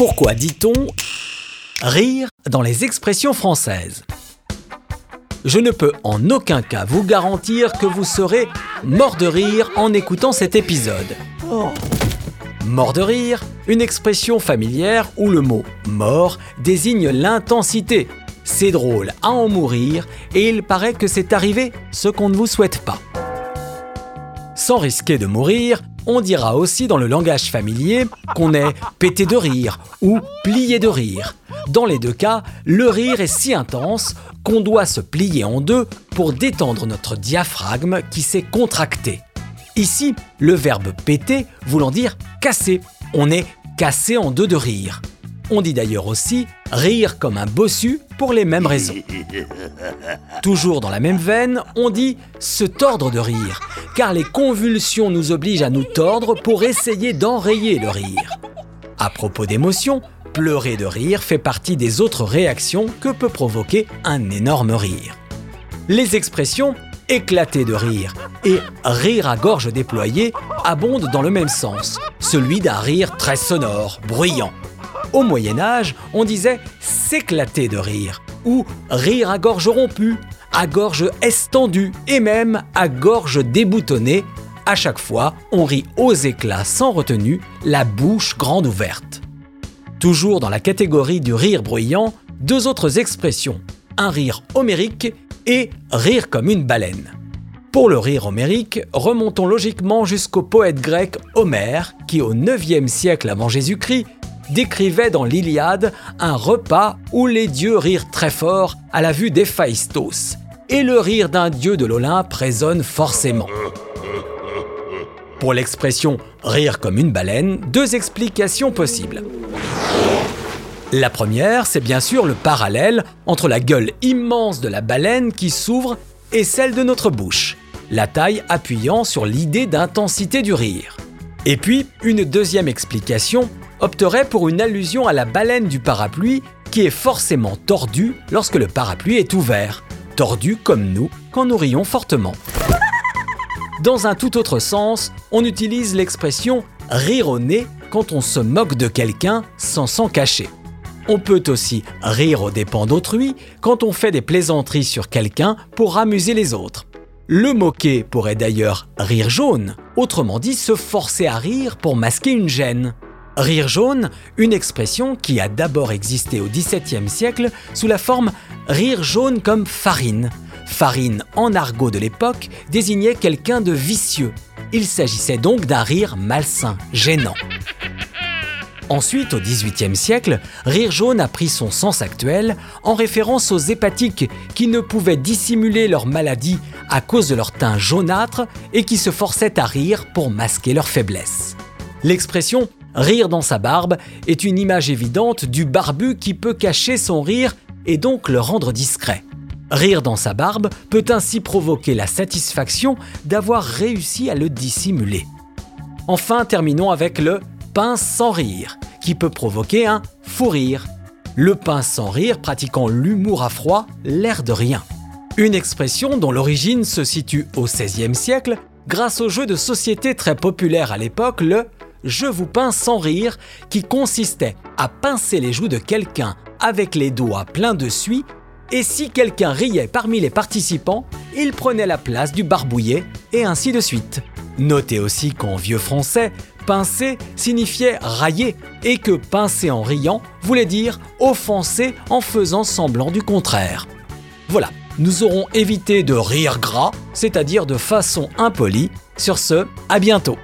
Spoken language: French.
Pourquoi dit-on rire dans les expressions françaises? Je ne peux en aucun cas vous garantir que vous serez mort de rire en écoutant cet épisode. Mort de rire, une expression familière où le mot mort désigne l'intensité. C'est drôle à en mourir et il paraît que c'est arrivé ce qu'on ne vous souhaite pas. Sans risquer de mourir, on dira aussi dans le langage familier qu'on est pété de rire ou plié de rire. Dans les deux cas, le rire est si intense qu'on doit se plier en deux pour détendre notre diaphragme qui s'est contracté. Ici, le verbe péter voulant dire casser. On est cassé en deux de rire. On dit d'ailleurs aussi rire comme un bossu pour les mêmes raisons. Toujours dans la même veine, on dit se tordre de rire, car les convulsions nous obligent à nous tordre pour essayer d'enrayer le rire. À propos d'émotion, pleurer de rire fait partie des autres réactions que peut provoquer un énorme rire. Les expressions éclater de rire et rire à gorge déployée abondent dans le même sens, celui d'un rire très sonore, bruyant. Au Moyen Âge, on disait s'éclater de rire, ou rire à gorge rompue, à gorge estendue et même à gorge déboutonnée. À chaque fois, on rit aux éclats sans retenue, la bouche grande ouverte. Toujours dans la catégorie du rire bruyant, deux autres expressions, un rire homérique et rire comme une baleine. Pour le rire homérique, remontons logiquement jusqu'au poète grec Homère, qui au 9e siècle avant Jésus-Christ décrivait dans l'Iliade un repas où les dieux rirent très fort à la vue d'Héphaïstos, et le rire d'un dieu de l'Olympe résonne forcément. Pour l'expression rire comme une baleine, deux explications possibles. La première, c'est bien sûr le parallèle entre la gueule immense de la baleine qui s'ouvre et celle de notre bouche, la taille appuyant sur l'idée d'intensité du rire. Et puis, une deuxième explication opterait pour une allusion à la baleine du parapluie qui est forcément tordue lorsque le parapluie est ouvert, tordu comme nous quand nous rions fortement. Dans un tout autre sens, on utilise l'expression rire au nez quand on se moque de quelqu'un sans s'en cacher. On peut aussi rire aux dépens d'autrui quand on fait des plaisanteries sur quelqu'un pour amuser les autres. Le moquer pourrait d'ailleurs rire jaune, autrement dit se forcer à rire pour masquer une gêne. Rire jaune, une expression qui a d'abord existé au XVIIe siècle sous la forme rire jaune comme farine. Farine, en argot de l'époque, désignait quelqu'un de vicieux. Il s'agissait donc d'un rire malsain, gênant. Ensuite, au XVIIIe siècle, rire jaune a pris son sens actuel en référence aux hépatiques qui ne pouvaient dissimuler leur maladie à cause de leur teint jaunâtre et qui se forçaient à rire pour masquer leur faiblesse. L'expression Rire dans sa barbe est une image évidente du barbu qui peut cacher son rire et donc le rendre discret. Rire dans sa barbe peut ainsi provoquer la satisfaction d'avoir réussi à le dissimuler. Enfin, terminons avec le pince sans rire, qui peut provoquer un fou rire. Le pince sans rire pratiquant l'humour à froid, l'air de rien. Une expression dont l'origine se situe au XVIe siècle grâce au jeu de société très populaire à l'époque, le je vous pince sans rire, qui consistait à pincer les joues de quelqu'un avec les doigts pleins de suie, et si quelqu'un riait parmi les participants, il prenait la place du barbouillet, et ainsi de suite. Notez aussi qu'en vieux français, pincer signifiait railler, et que pincer en riant voulait dire offenser en faisant semblant du contraire. Voilà, nous aurons évité de rire gras, c'est-à-dire de façon impolie. Sur ce, à bientôt